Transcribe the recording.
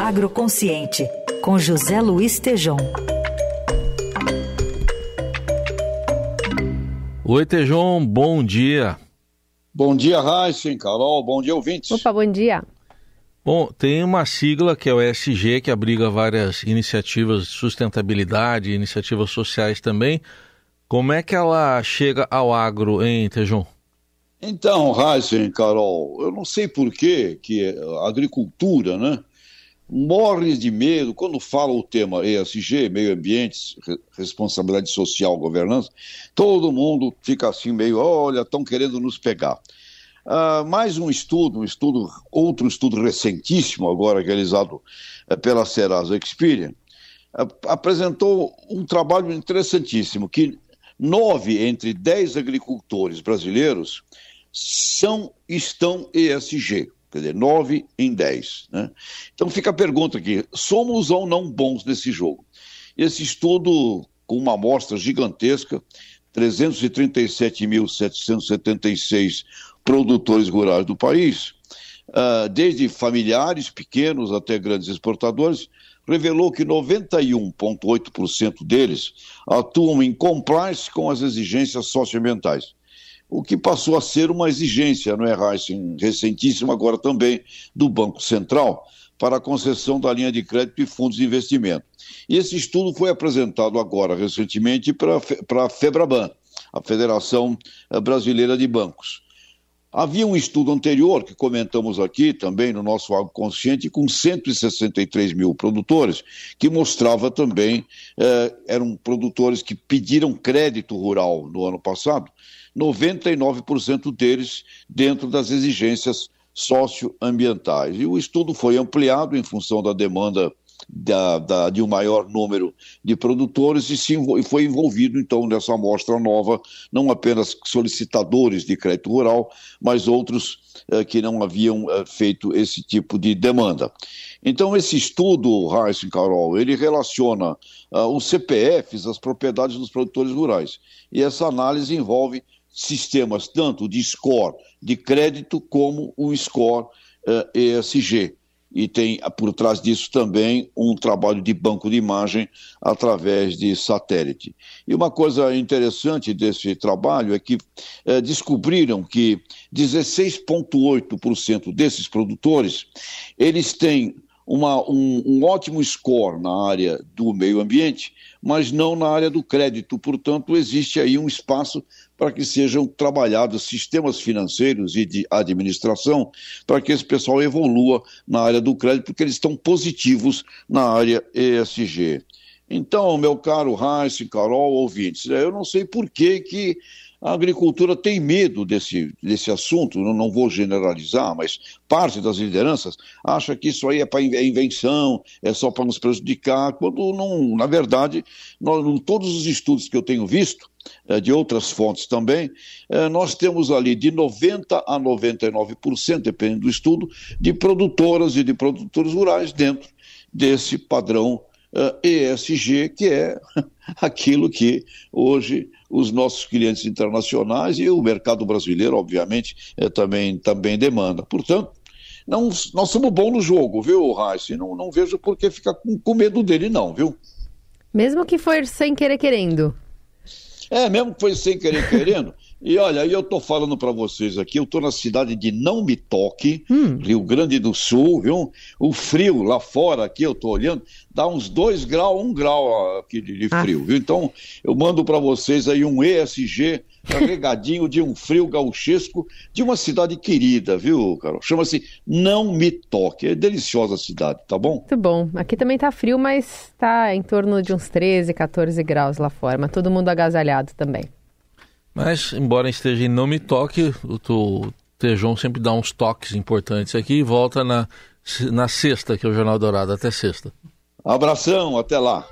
Agroconsciente, com José Luiz Tejom. Oi, Tejom, bom dia. Bom dia, Raíssen, Carol, bom dia, ouvintes. Opa, bom dia. Bom, tem uma sigla que é o ESG, que abriga várias iniciativas de sustentabilidade, iniciativas sociais também. Como é que ela chega ao agro, hein, Tejom? Então, Heisen, Carol, eu não sei por que que a agricultura, né, morre de medo quando fala o tema ESG, meio ambiente, responsabilidade social, governança, todo mundo fica assim meio, olha, estão querendo nos pegar. Uh, mais um estudo, um estudo, outro estudo recentíssimo agora realizado uh, pela Serasa Experian, uh, apresentou um trabalho interessantíssimo que nove entre dez agricultores brasileiros são, estão ESG, quer dizer, 9 em 10. Né? Então fica a pergunta aqui: somos ou não bons nesse jogo? Esse estudo, com uma amostra gigantesca, 337.776 produtores rurais do país, uh, desde familiares pequenos até grandes exportadores, revelou que 91,8% deles atuam em compliance com as exigências socioambientais o que passou a ser uma exigência, não é, Heisen, recentíssima agora também, do Banco Central, para a concessão da linha de crédito e fundos de investimento. E esse estudo foi apresentado agora, recentemente, para a FEBRABAN, a Federação Brasileira de Bancos. Havia um estudo anterior, que comentamos aqui também no nosso Algo Consciente, com 163 mil produtores, que mostrava também, eh, eram produtores que pediram crédito rural no ano passado, 99% deles dentro das exigências socioambientais. E o estudo foi ampliado em função da demanda da, da, de um maior número de produtores e, se, e foi envolvido, então, nessa amostra nova, não apenas solicitadores de crédito rural, mas outros eh, que não haviam eh, feito esse tipo de demanda. Então, esse estudo, Raíssa e Carol, ele relaciona uh, os CPFs, as propriedades dos produtores rurais. E essa análise envolve sistemas tanto de score de crédito como o score uh, ESG. E tem por trás disso também um trabalho de banco de imagem através de satélite. E uma coisa interessante desse trabalho é que uh, descobriram que 16,8% desses produtores eles têm uma, um, um, ótimo score na área do meio ambiente, mas não na área do crédito. Portanto, existe aí um espaço para que sejam trabalhados sistemas financeiros e de administração para que esse pessoal evolua na área do crédito, porque eles estão positivos na área ESG. Então, meu caro Heinz, Carol, ouvintes, eu não sei por que, que a agricultura tem medo desse, desse assunto, não, não vou generalizar, mas parte das lideranças acha que isso aí é para é invenção, é só para nos prejudicar, quando não, na verdade, nós, todos os estudos que eu tenho visto, é, de outras fontes também, é, nós temos ali de 90% a 99%, dependendo do estudo, de produtoras e de produtores rurais dentro desse padrão ESG, que é aquilo que hoje os nossos clientes internacionais e o mercado brasileiro, obviamente, é, também, também demanda. Portanto, não, nós somos bons no jogo, viu, Raíssa? Não, não vejo por que ficar com, com medo dele, não, viu? Mesmo que for sem querer querendo. É, mesmo que foi sem querer querendo. E olha, eu estou falando para vocês aqui, eu estou na cidade de Não Me Toque, hum. Rio Grande do Sul, viu? O frio lá fora aqui, eu estou olhando, dá uns 2 graus, 1 um grau aqui de, de ah. frio, ah. viu? Então, eu mando para vocês aí um ESG carregadinho de um frio gauchesco de uma cidade querida, viu, Carol? Chama-se Não Me Toque. É deliciosa a cidade, tá bom? Muito bom. Aqui também tá frio, mas tá em torno de uns 13, 14 graus lá fora, mas todo mundo agasalhado também. Mas, embora esteja em Não Me Toque, o Tejon sempre dá uns toques importantes aqui e volta na, na sexta, que é o Jornal Dourado. Até sexta. Abração, até lá.